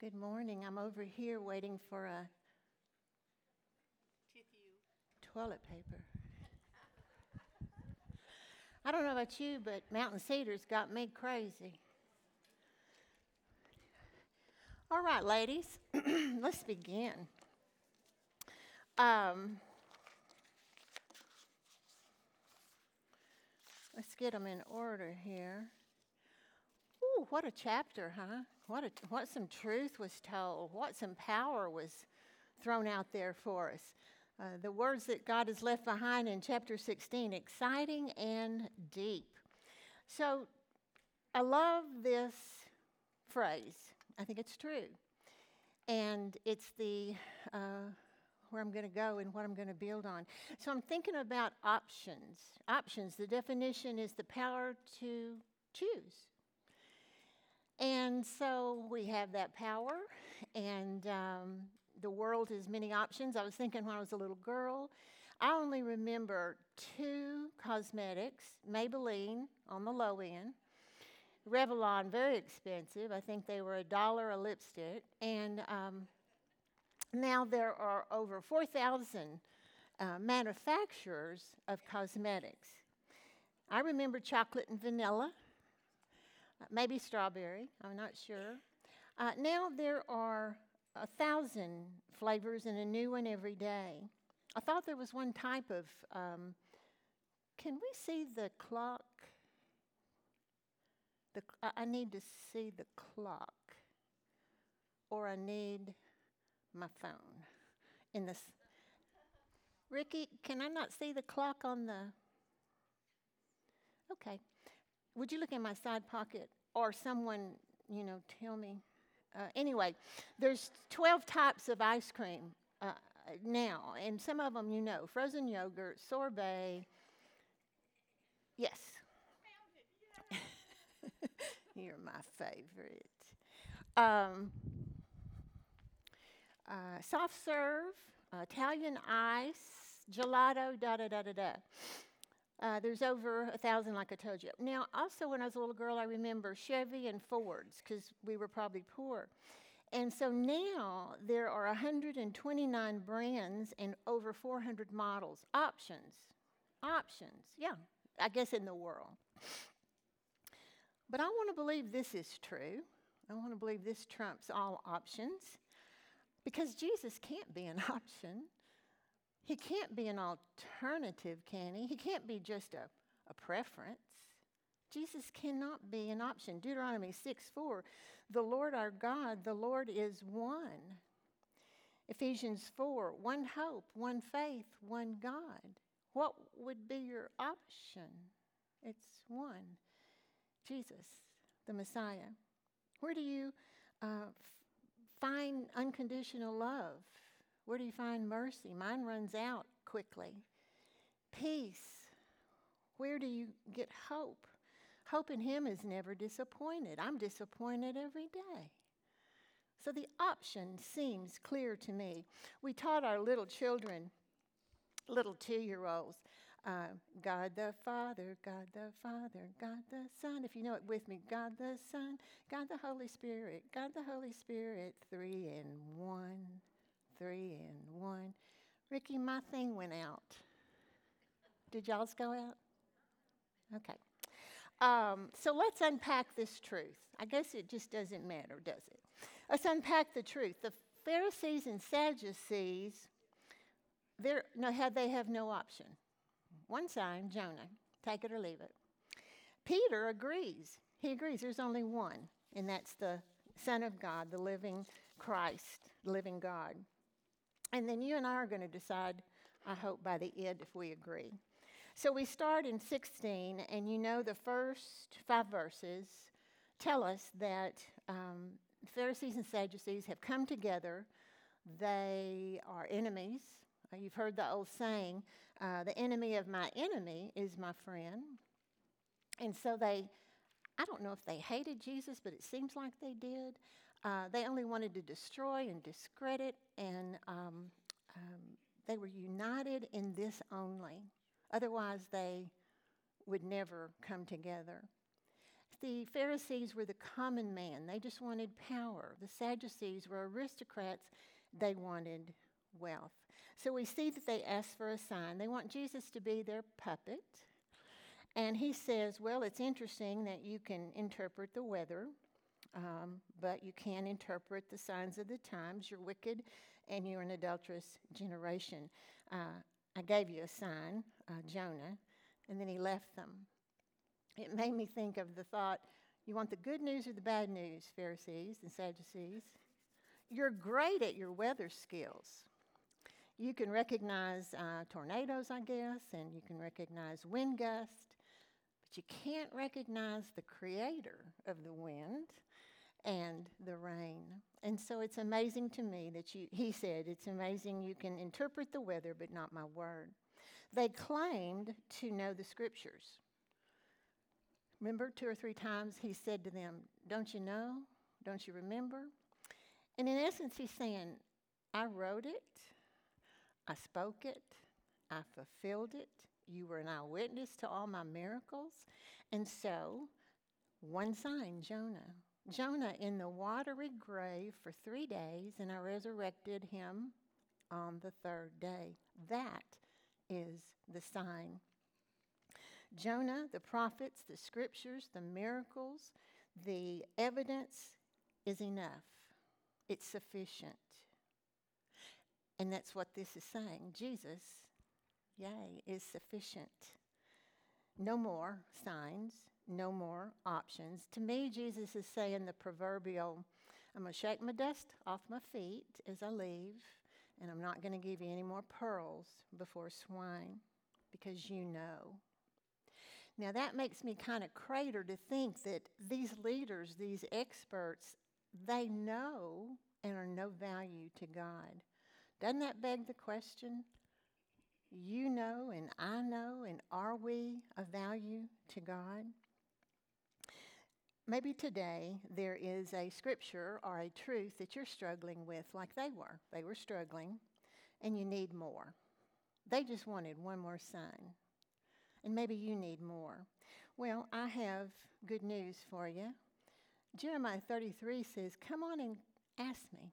Good morning. I'm over here waiting for a toilet paper. I don't know about you, but Mountain Cedars got me crazy. All right, ladies, let's begin. Um, let's get them in order here. Ooh, what a chapter, huh? What, a, what some truth was told, what some power was thrown out there for us. Uh, the words that God has left behind in chapter 16 exciting and deep. So I love this phrase. I think it's true. And it's the uh, where I'm going to go and what I'm going to build on. So I'm thinking about options. Options, the definition is the power to choose. And so we have that power, and um, the world has many options. I was thinking when I was a little girl, I only remember two cosmetics Maybelline on the low end, Revlon, very expensive. I think they were a dollar a lipstick. And um, now there are over 4,000 uh, manufacturers of cosmetics. I remember chocolate and vanilla, maybe strawberry, I'm not sure. Uh, now there are a thousand flavors and a new one every day. I thought there was one type of. Um, can we see the clock? The, I need to see the clock, or I need my phone in this. Ricky, can I not see the clock on the? Okay. Would you look in my side pocket, or someone, you know, tell me? Uh, anyway, there's 12 types of ice cream uh, now, and some of them you know frozen yogurt, sorbet. Yes. You're my favorite. Um, uh, soft serve, Italian ice, gelato, da da da da da. Uh, there's over a thousand, like I told you. Now, also, when I was a little girl, I remember Chevy and Fords because we were probably poor. And so now there are 129 brands and over 400 models. Options. Options. Yeah, I guess in the world. But I want to believe this is true. I want to believe this trumps all options because Jesus can't be an option. He can't be an alternative, can he? He can't be just a, a preference. Jesus cannot be an option. Deuteronomy 6 4, the Lord our God, the Lord is one. Ephesians 4, one hope, one faith, one God. What would be your option? It's one Jesus, the Messiah. Where do you uh, find unconditional love? Where do you find mercy? Mine runs out quickly. Peace. Where do you get hope? Hope in Him is never disappointed. I'm disappointed every day. So the option seems clear to me. We taught our little children, little two year olds, uh, God the Father, God the Father, God the Son. If you know it with me, God the Son, God the Holy Spirit, God the Holy Spirit, three in one three and one. Ricky, my thing went out. Did y'all's go out? Okay. Um, so let's unpack this truth. I guess it just doesn't matter, does it? Let's unpack the truth. The Pharisees and Sadducees, no, had they have no option. One sign, Jonah, take it or leave it. Peter agrees. He agrees there's only one, and that's the Son of God, the living Christ, the living God. And then you and I are going to decide, I hope, by the end if we agree. So we start in 16, and you know the first five verses tell us that um, Pharisees and Sadducees have come together. They are enemies. Uh, you've heard the old saying, uh, the enemy of my enemy is my friend. And so they, I don't know if they hated Jesus, but it seems like they did. Uh, they only wanted to destroy and discredit, and um, um, they were united in this only. Otherwise, they would never come together. The Pharisees were the common man, they just wanted power. The Sadducees were aristocrats, they wanted wealth. So we see that they ask for a sign. They want Jesus to be their puppet. And he says, Well, it's interesting that you can interpret the weather, um, but you can't interpret the signs of the times. You're wicked and you're an adulterous generation. Uh, I gave you a sign, uh, Jonah, and then he left them. It made me think of the thought you want the good news or the bad news, Pharisees and Sadducees? You're great at your weather skills. You can recognize uh, tornadoes, I guess, and you can recognize wind gusts, but you can't recognize the creator of the wind and the rain. And so it's amazing to me that you, he said, it's amazing you can interpret the weather, but not my word. They claimed to know the scriptures. Remember, two or three times he said to them, Don't you know? Don't you remember? And in essence, he's saying, I wrote it, I spoke it, I fulfilled it. You were an eyewitness to all my miracles. And so, one sign, Jonah. Jonah in the watery grave for three days, and I resurrected him on the third day. That is the sign. Jonah, the prophets, the scriptures, the miracles, the evidence is enough. It's sufficient. And that's what this is saying. Jesus, yay, is sufficient. No more signs, no more options. To me, Jesus is saying the proverbial I'm going to shake my dust off my feet as I leave, and I'm not going to give you any more pearls before swine because you know. Now, that makes me kind of crater to think that these leaders, these experts, they know and are no value to God. Doesn't that beg the question? You know, and I know, and are we of value to God? Maybe today there is a scripture or a truth that you're struggling with, like they were. They were struggling, and you need more. They just wanted one more sign, and maybe you need more. Well, I have good news for you. Jeremiah 33 says, Come on and ask me.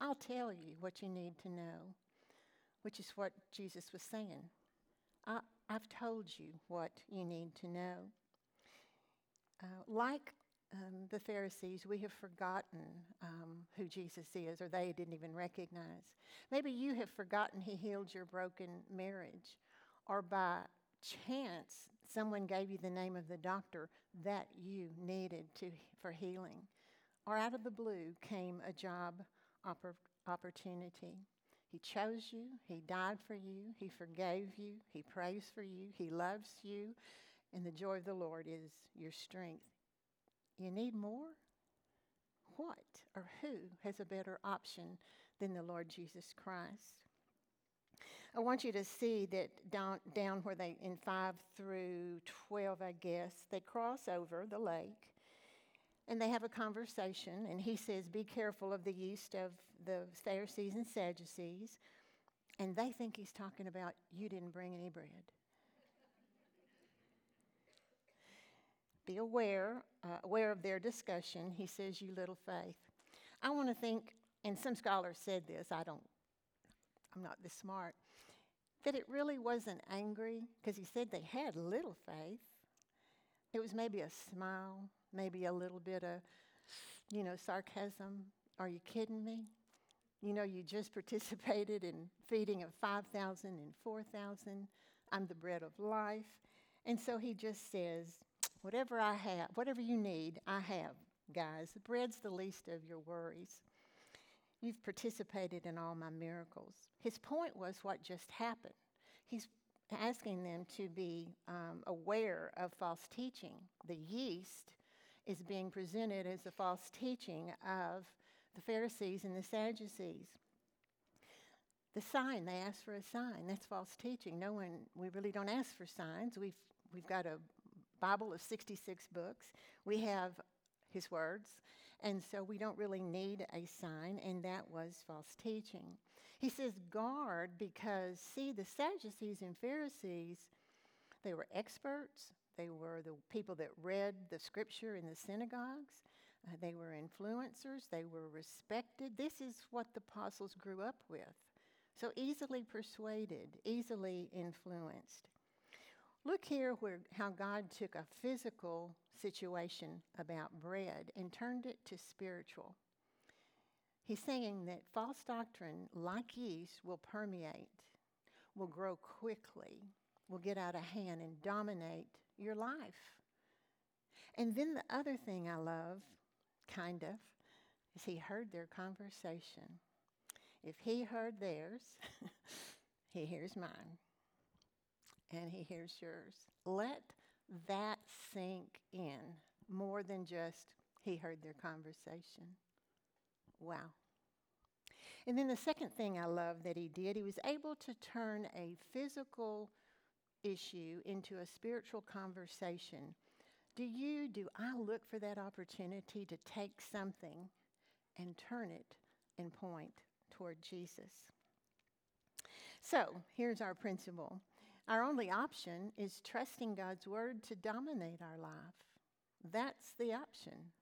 I'll tell you what you need to know, which is what Jesus was saying. I, have told you what you need to know. Uh, like um, the Pharisees, we have forgotten um, who Jesus is, or they didn't even recognize. Maybe you have forgotten He healed your broken marriage, or by chance, someone gave you the name of the doctor that you needed to, for healing, or out of the blue came a job oppor- opportunity. He chose you, He died for you, He forgave you, He prays for you, He loves you, and the joy of the Lord is your strength. You need more? What or who has a better option than the Lord Jesus Christ? I want you to see that down, down where they, in 5 through 12, I guess, they cross over the lake and they have a conversation. And he says, Be careful of the yeast of the Pharisees and Sadducees. And they think he's talking about, You didn't bring any bread. Be aware, uh, aware of their discussion. He says, You little faith. I want to think, and some scholars said this, I don't, I'm not this smart, that it really wasn't angry because he said they had little faith. It was maybe a smile, maybe a little bit of, you know, sarcasm. Are you kidding me? You know, you just participated in feeding of 5,000 and 4,000. I'm the bread of life. And so he just says, Whatever I have, whatever you need, I have, guys. Bread's the least of your worries. You've participated in all my miracles. His point was what just happened. He's asking them to be um, aware of false teaching. The yeast is being presented as the false teaching of the Pharisees and the Sadducees. The sign, they ask for a sign. That's false teaching. No one, we really don't ask for signs. We've, we've got a Bible of 66 books. We have his words. And so we don't really need a sign, and that was false teaching. He says, guard, because see, the Sadducees and Pharisees, they were experts, They were the people that read the scripture in the synagogues. Uh, they were influencers. They were respected. This is what the apostles grew up with. So easily persuaded, easily influenced. Look here where how God took a physical situation about bread and turned it to spiritual. He's saying that false doctrine, like yeast, will permeate, will grow quickly, will get out of hand and dominate your life. And then the other thing I love, kind of, is he heard their conversation. If he heard theirs, he hears mine. And he hears yours. Let that sink in more than just he heard their conversation. Wow. And then the second thing I love that he did, he was able to turn a physical issue into a spiritual conversation. Do you, do I look for that opportunity to take something and turn it and point toward Jesus? So here's our principle our only option is trusting God's word to dominate our life. That's the option.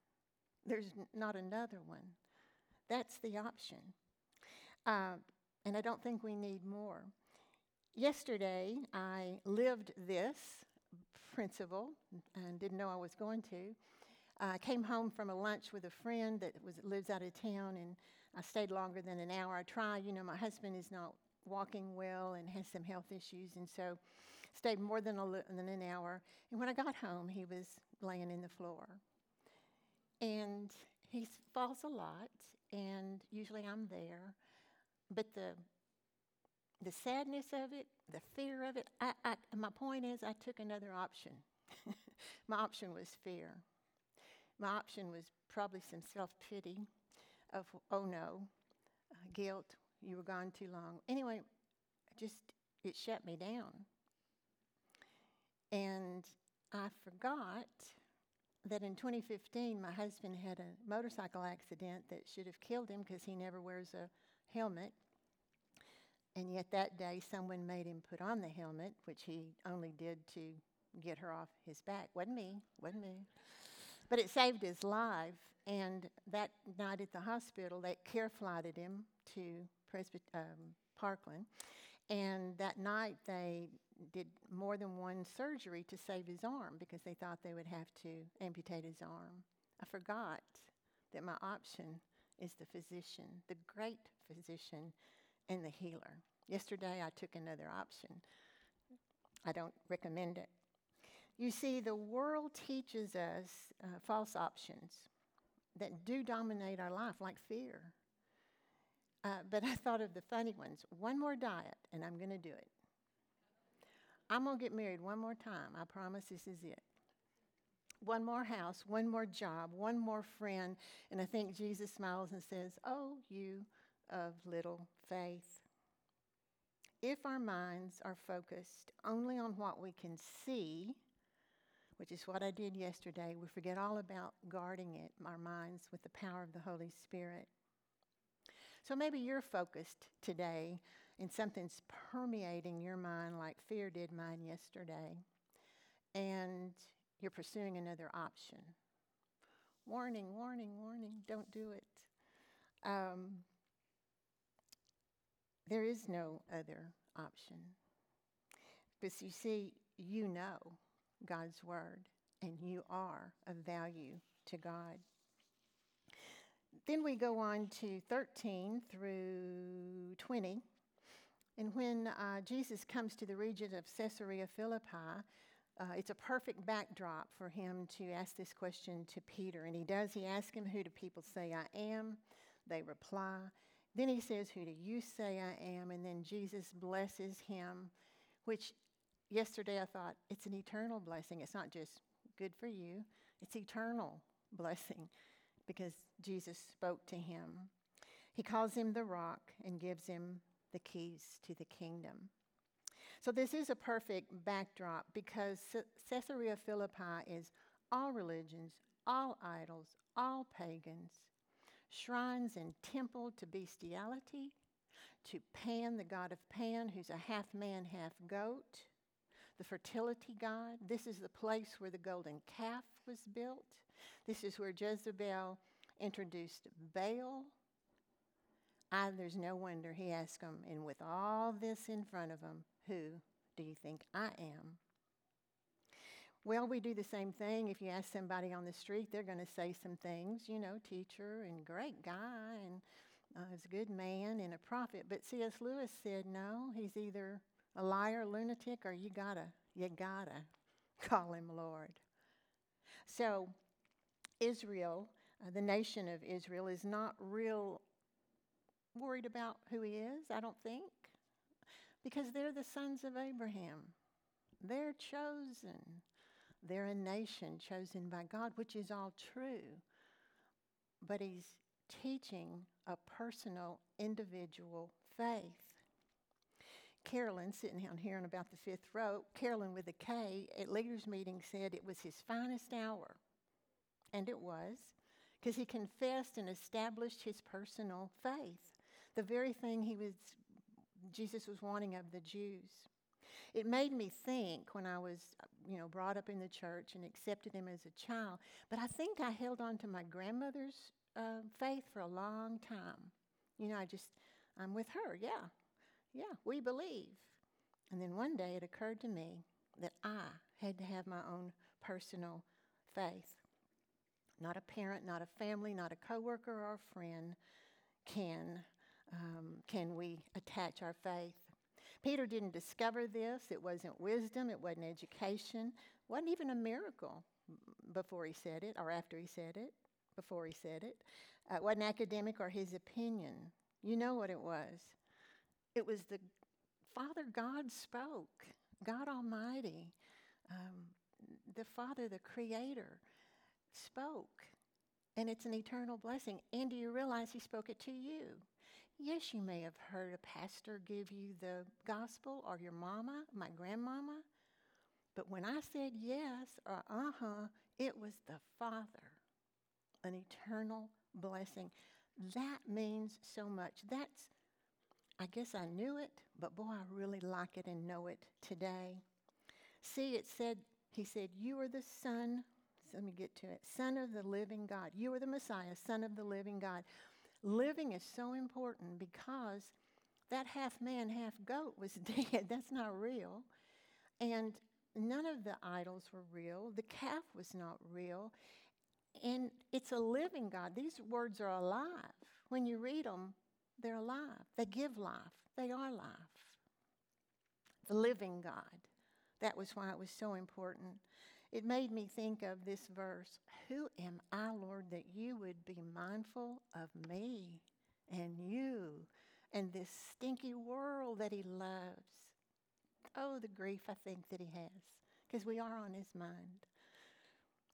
There's n- not another one. That's the option. Uh, and I don't think we need more. Yesterday, I lived this principle and didn't know I was going to. I came home from a lunch with a friend that was, lives out of town, and I stayed longer than an hour. I try, you know, my husband is not walking well and has some health issues, and so stayed more than, a, than an hour. And when I got home, he was laying in the floor. And he falls a lot, and usually I'm there. But the the sadness of it, the fear of it. I, I, my point is, I took another option. my option was fear. My option was probably some self pity of, oh no, uh, guilt, you were gone too long. Anyway, just, it shut me down. And I forgot that in 2015, my husband had a motorcycle accident that should have killed him because he never wears a helmet. And yet that day, someone made him put on the helmet, which he only did to get her off his back. Wasn't me, wasn't me. But it saved his life. And that night at the hospital, they care flighted him to Presbyt- um, Parkland. And that night, they did more than one surgery to save his arm because they thought they would have to amputate his arm. I forgot that my option is the physician, the great physician and the healer. Yesterday I took another option. I don't recommend it. You see, the world teaches us uh, false options that do dominate our life, like fear. Uh, but I thought of the funny ones. One more diet, and I'm going to do it. I'm going to get married one more time. I promise this is it. One more house, one more job, one more friend. And I think Jesus smiles and says, Oh, you of little faith. If our minds are focused only on what we can see, which is what I did yesterday, we forget all about guarding it, our minds, with the power of the Holy Spirit. So maybe you're focused today and something's permeating your mind like fear did mine yesterday, and you're pursuing another option. Warning, warning, warning, don't do it. Um, there is no other option. Because you see, you know God's Word, and you are of value to God. Then we go on to 13 through 20. And when uh, Jesus comes to the region of Caesarea Philippi, uh, it's a perfect backdrop for him to ask this question to Peter. And he does. He asks him, Who do people say I am? They reply. Then he says, Who do you say I am? And then Jesus blesses him, which yesterday I thought it's an eternal blessing. It's not just good for you, it's eternal blessing because Jesus spoke to him. He calls him the rock and gives him the keys to the kingdom. So, this is a perfect backdrop because Caesarea Philippi is all religions, all idols, all pagans, shrines and temple to bestiality, to Pan, the god of Pan, who's a half man, half goat, the fertility god. This is the place where the golden calf was built. This is where Jezebel introduced Baal. I, there's no wonder he asked them, and with all this in front of him, who do you think I am? Well, we do the same thing. If you ask somebody on the street, they're going to say some things, you know, teacher and great guy and uh, a good man and a prophet. But C.S. Lewis said, no, he's either a liar, lunatic, or you gotta, you gotta call him Lord. So, Israel, uh, the nation of Israel, is not real worried about who he is, I don't think, because they're the sons of Abraham. They're chosen. They're a nation chosen by God, which is all true. But he's teaching a personal, individual faith. Carolyn, sitting down here in about the fifth row, Carolyn with a K at leaders' meeting said it was his finest hour. And it was, because he confessed and established his personal faith, the very thing he was, Jesus was wanting of the Jews. It made me think when I was, you know, brought up in the church and accepted him as a child, but I think I held on to my grandmother's uh, faith for a long time. You know, I just, I'm with her, yeah, yeah, we believe. And then one day it occurred to me that I had to have my own personal faith. Not a parent, not a family, not a coworker or a friend can um, can we attach our faith. Peter didn't discover this. It wasn't wisdom. It wasn't education. Wasn't even a miracle before he said it or after he said it before he said it. Uh, it wasn't academic or his opinion. You know what it was. It was the Father God spoke, God Almighty, um, the Father, the Creator, spoke. And it's an eternal blessing. And do you realize He spoke it to you? Yes, you may have heard a pastor give you the gospel or your mama, my grandmama. But when I said yes or uh huh, it was the Father an eternal blessing. That means so much. That's, I guess I knew it, but boy, I really like it and know it today. See, it said, he said, You are the Son, let me get to it, Son of the living God. You are the Messiah, Son of the living God. Living is so important because that half man, half goat was dead. That's not real. And none of the idols were real. The calf was not real. And it's a living God. These words are alive. When you read them, they're alive. They give life, they are life. The living God. That was why it was so important. It made me think of this verse Who am I, Lord, that you would be mindful of me and you and this stinky world that He loves? Oh, the grief I think that He has, because we are on His mind.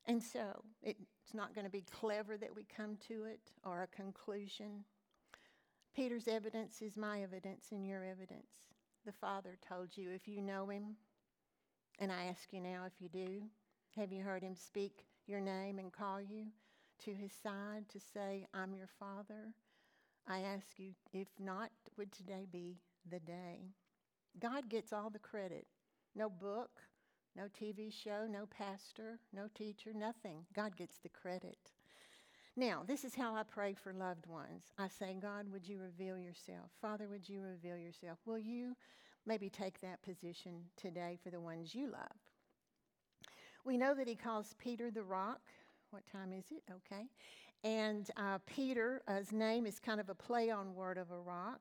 And so it's not going to be clever that we come to it or a conclusion. Peter's evidence is my evidence and your evidence. The Father told you if you know him, and I ask you now if you do, have you heard him speak your name and call you to his side to say, I'm your Father? I ask you, if not, would today be the day? God gets all the credit. No book, no TV show, no pastor, no teacher, nothing. God gets the credit. Now, this is how I pray for loved ones. I say, God, would you reveal yourself? Father, would you reveal yourself? Will you maybe take that position today for the ones you love? We know that he calls Peter the rock. What time is it? Okay. And uh, Peter's uh, name is kind of a play on word of a rock.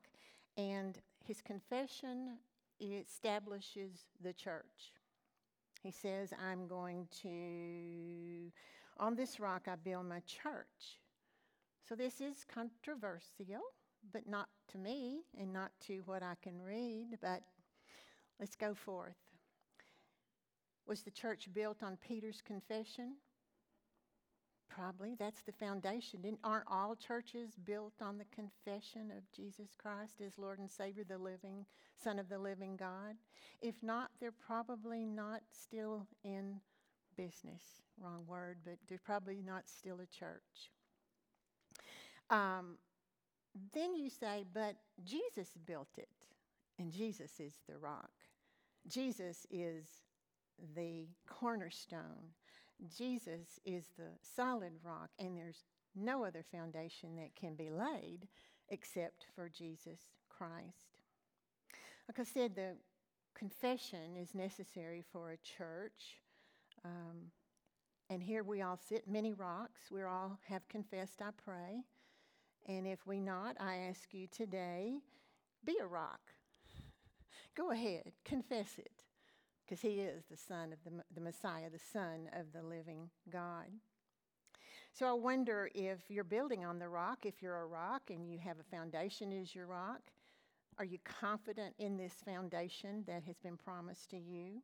And his confession establishes the church. He says, I'm going to, on this rock, I build my church. So this is controversial, but not to me and not to what I can read, but let's go forth. Was the church built on Peter's confession? Probably. That's the foundation. Didn't, aren't all churches built on the confession of Jesus Christ as Lord and Savior, the living Son of the living God? If not, they're probably not still in business. Wrong word, but they're probably not still a church. Um, then you say, but Jesus built it, and Jesus is the rock. Jesus is the cornerstone. Jesus is the solid rock, and there's no other foundation that can be laid except for Jesus Christ. Like I said, the confession is necessary for a church. Um, and here we all sit, many rocks. We all have confessed, I pray. And if we not, I ask you today be a rock. Go ahead, confess it, because he is the Son of the, the Messiah, the Son of the living God. So I wonder if you're building on the rock, if you're a rock and you have a foundation as your rock, are you confident in this foundation that has been promised to you?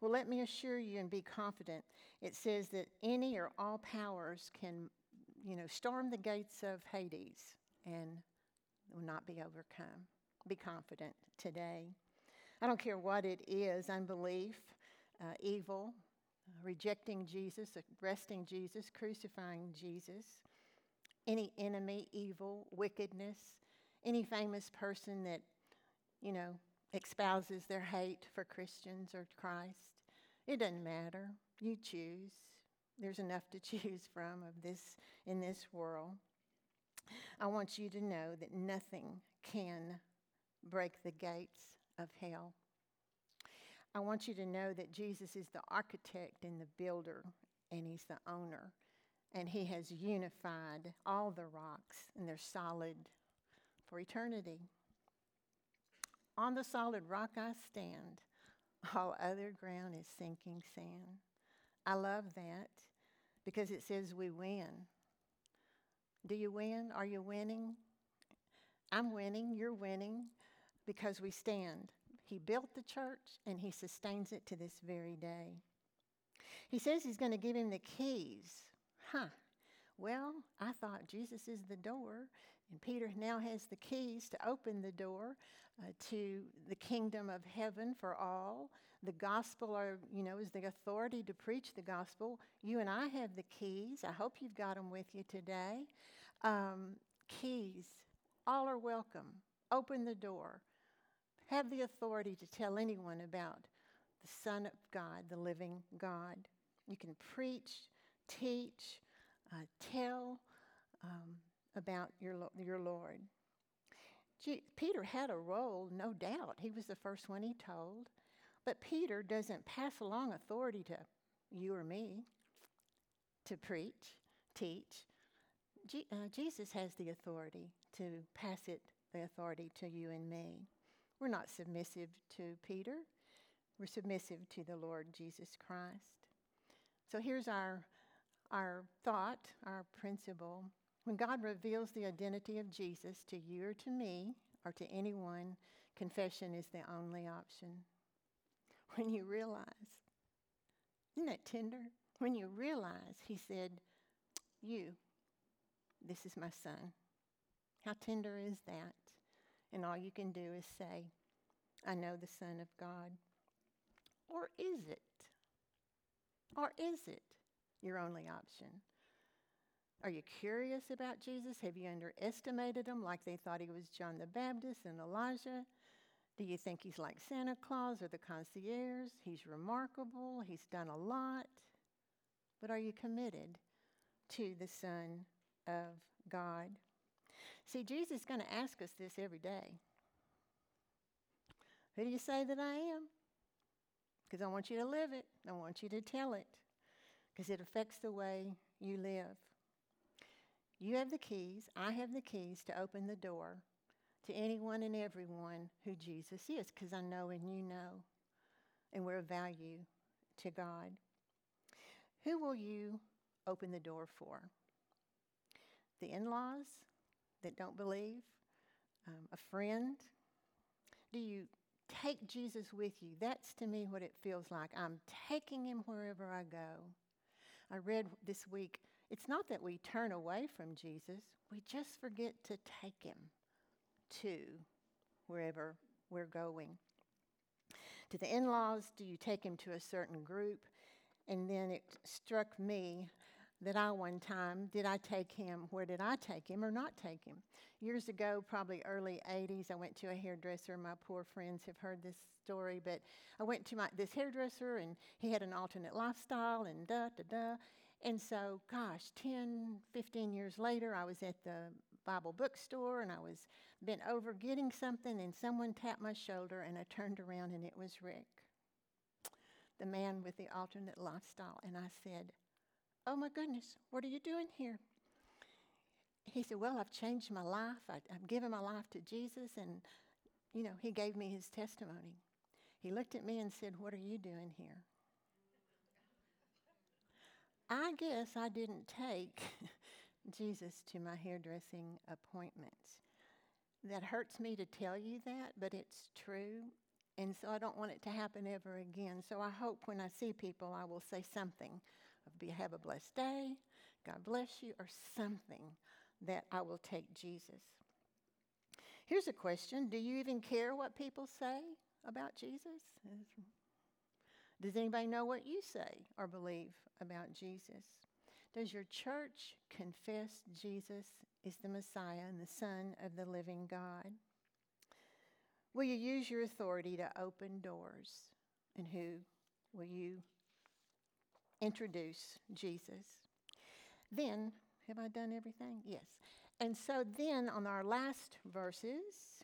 Well, let me assure you and be confident. It says that any or all powers can, you know, storm the gates of Hades and will not be overcome. Be confident today. I don't care what it is unbelief, uh, evil, uh, rejecting Jesus, arresting Jesus, crucifying Jesus, any enemy, evil, wickedness, any famous person that, you know, espouses their hate for Christians or Christ. It doesn't matter. You choose. There's enough to choose from of this in this world. I want you to know that nothing can break the gates of hell. I want you to know that Jesus is the architect and the builder, and He's the owner. And He has unified all the rocks, and they're solid for eternity. On the solid rock I stand, all other ground is sinking sand. I love that because it says we win. Do you win? Are you winning? I'm winning, you're winning because we stand. He built the church and he sustains it to this very day. He says he's going to give him the keys. Huh. Well, I thought Jesus is the door, and Peter now has the keys to open the door uh, to the kingdom of heaven for all. The gospel, are, you know, is the authority to preach the gospel. You and I have the keys. I hope you've got them with you today. Um, keys, all are welcome. Open the door. Have the authority to tell anyone about the Son of God, the living God. You can preach, teach, uh, tell um, about your, your Lord. Peter had a role, no doubt. He was the first one he told. But Peter doesn't pass along authority to you or me to preach, teach. Uh, Jesus has the authority to pass it, the authority to you and me. We're not submissive to Peter, we're submissive to the Lord Jesus Christ. So here's our, our thought, our principle. When God reveals the identity of Jesus to you or to me or to anyone, confession is the only option. When you realize, isn't that tender? When you realize, He said, You, this is my son. How tender is that? And all you can do is say, I know the Son of God. Or is it? Or is it your only option? Are you curious about Jesus? Have you underestimated him like they thought he was John the Baptist and Elijah? Do you think he's like Santa Claus or the concierge? He's remarkable, he's done a lot. But are you committed to the Son of God? See, Jesus is going to ask us this every day. Who do you say that I am? Because I want you to live it, I want you to tell it, because it affects the way you live. You have the keys, I have the keys to open the door to anyone and everyone who Jesus is, because I know and you know, and we're of value to God. Who will you open the door for? The in laws that don't believe? Um, a friend? Do you take Jesus with you? That's to me what it feels like. I'm taking him wherever I go. I read this week it's not that we turn away from Jesus, we just forget to take him to wherever we're going. To the in laws, do you take him to a certain group? And then it struck me that I one time, did I take him, where did I take him or not take him? Years ago, probably early 80s, I went to a hairdresser. My poor friends have heard this story, but I went to my, this hairdresser and he had an alternate lifestyle and da da da. And so, gosh, 10, 15 years later, I was at the Bible bookstore and I was bent over getting something, and someone tapped my shoulder, and I turned around and it was Rick, the man with the alternate lifestyle. And I said, Oh my goodness, what are you doing here? He said, Well, I've changed my life. I, have given my life to Jesus. And, you know, he gave me his testimony. He looked at me and said, What are you doing here? I guess I didn't take Jesus to my hairdressing appointments. That hurts me to tell you that, but it's true. And so I don't want it to happen ever again. So I hope when I see people, I will say something be have a blessed day, God bless you, or something that I will take Jesus. Here's a question Do you even care what people say about Jesus? Does anybody know what you say or believe about Jesus? Does your church confess Jesus is the Messiah and the Son of the living God? Will you use your authority to open doors? And who will you introduce Jesus. Then, have I done everything? Yes. And so then on our last verses,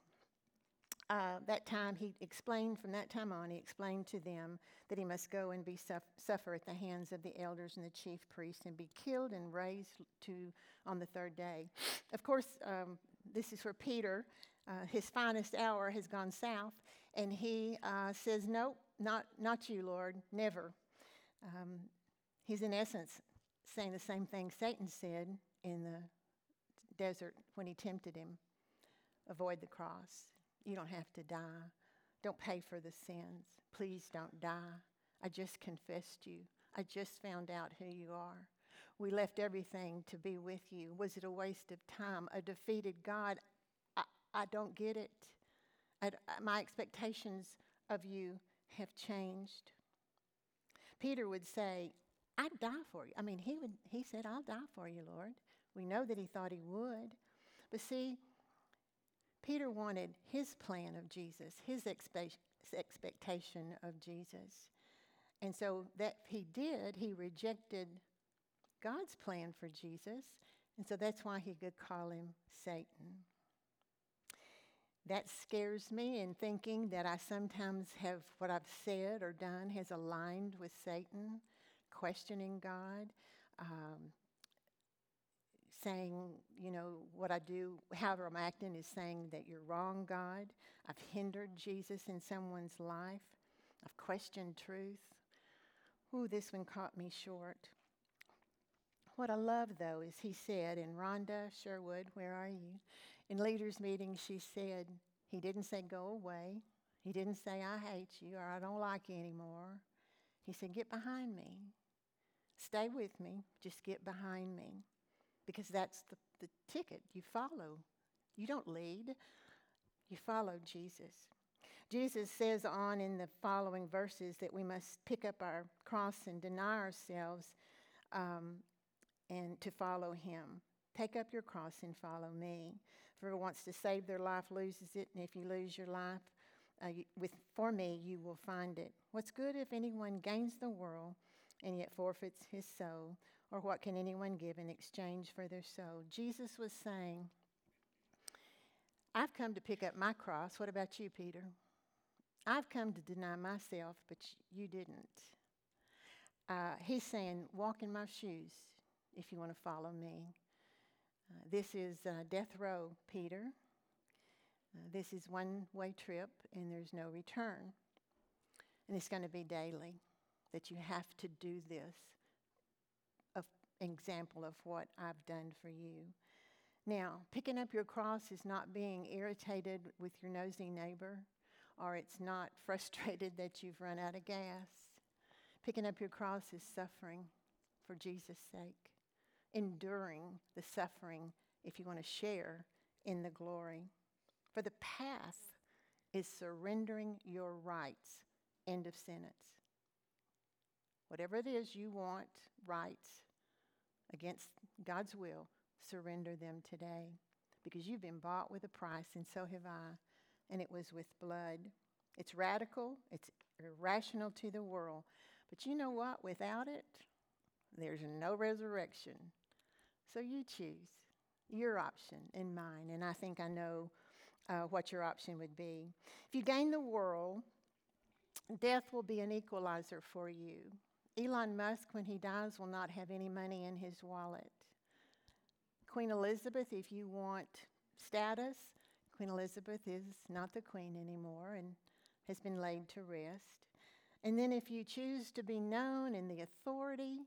uh, that time he explained, from that time on, he explained to them that he must go and be suffer at the hands of the elders and the chief priests and be killed and raised to on the third day. Of course, um, this is where Peter, uh, his finest hour has gone south, and he uh, says, "Nope, not not you, Lord, never." Um, He's, in essence, saying the same thing Satan said in the desert when he tempted him avoid the cross. You don't have to die. Don't pay for the sins. Please don't die. I just confessed you. I just found out who you are. We left everything to be with you. Was it a waste of time? A defeated God? I, I don't get it. I, my expectations of you have changed. Peter would say, I'd die for you. I mean, he, would, he said, I'll die for you, Lord. We know that he thought he would. But see, Peter wanted his plan of Jesus, his expe- expectation of Jesus. And so that he did, he rejected God's plan for Jesus. And so that's why he could call him Satan. That scares me in thinking that I sometimes have what I've said or done has aligned with Satan questioning God, um, saying, you know, what I do, however I'm acting, is saying that you're wrong, God. I've hindered Jesus in someone's life. I've questioned truth. Ooh, this one caught me short. What I love, though, is he said, and Rhonda Sherwood, where are you? In leaders' meeting, she said, he didn't say, go away. He didn't say, I hate you or I don't like you anymore. He said, get behind me. Stay with me, just get behind me. Because that's the, the ticket. You follow. You don't lead, you follow Jesus. Jesus says on in the following verses that we must pick up our cross and deny ourselves um, and to follow him. Take up your cross and follow me. Whoever wants to save their life loses it, and if you lose your life, uh, you, with, for me, you will find it. What's good if anyone gains the world and yet forfeits his soul? Or what can anyone give in exchange for their soul? Jesus was saying, I've come to pick up my cross. What about you, Peter? I've come to deny myself, but you didn't. Uh, he's saying, Walk in my shoes if you want to follow me. Uh, this is uh, death row, Peter. Uh, this is one way trip, and there's no return. And it's going to be daily that you have to do this. An example of what I've done for you. Now, picking up your cross is not being irritated with your nosy neighbor, or it's not frustrated that you've run out of gas. Picking up your cross is suffering for Jesus' sake, enduring the suffering if you want to share in the glory. For the path is surrendering your rights. End of sentence. Whatever it is you want, rights, against God's will, surrender them today because you've been bought with a price, and so have I, and it was with blood. It's radical, it's irrational to the world. But you know what? Without it, there's no resurrection. So you choose your option and mine, and I think I know uh, what your option would be. If you gain the world, death will be an equalizer for you. Elon Musk, when he dies, will not have any money in his wallet. Queen Elizabeth, if you want status, Queen Elizabeth is not the queen anymore and has been laid to rest. And then if you choose to be known in the authority,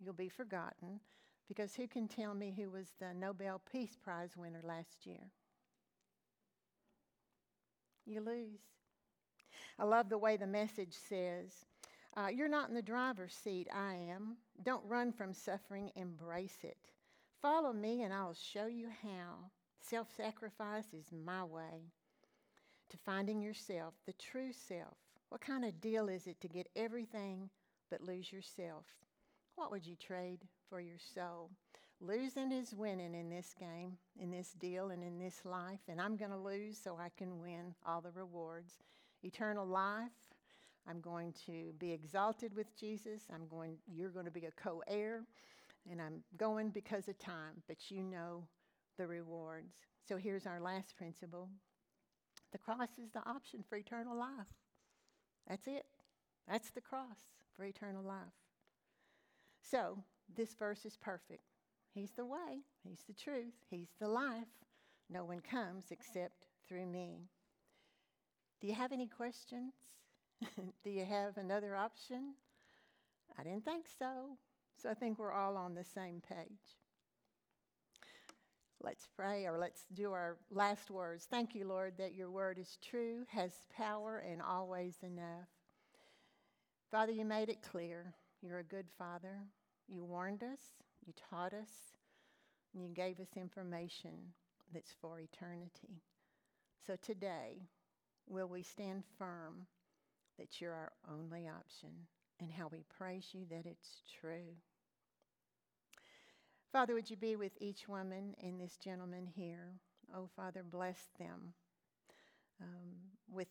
you'll be forgotten because who can tell me who was the Nobel Peace Prize winner last year? You lose. I love the way the message says, uh, You're not in the driver's seat, I am. Don't run from suffering, embrace it. Follow me, and I'll show you how. Self sacrifice is my way to finding yourself, the true self. What kind of deal is it to get everything but lose yourself? What would you trade for your soul? Losing is winning in this game, in this deal, and in this life. And I'm going to lose so I can win all the rewards. Eternal life. I'm going to be exalted with Jesus. I'm going, you're going to be a co heir. And I'm going because of time, but you know the rewards. So here's our last principle the cross is the option for eternal life. That's it. That's the cross for eternal life. So this verse is perfect. He's the way, He's the truth, He's the life. No one comes except through me. Do you have any questions? Do you have another option? I didn't think so. So I think we're all on the same page. Let's pray or let's do our last words. Thank you, Lord, that your word is true, has power, and always enough. Father, you made it clear. You're a good Father. You warned us, you taught us, and you gave us information that's for eternity. So today, will we stand firm that you're our only option and how we praise you that it's true? Father, would you be with each woman and this gentleman here? Oh, Father, bless them um, with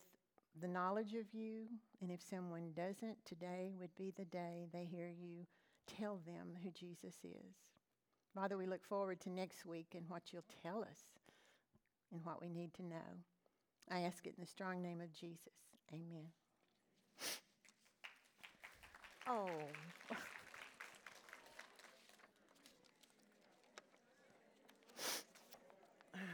the knowledge of you. And if someone doesn't, today would be the day they hear you tell them who Jesus is. Father, we look forward to next week and what you'll tell us and what we need to know. I ask it in the strong name of Jesus. Amen. Oh.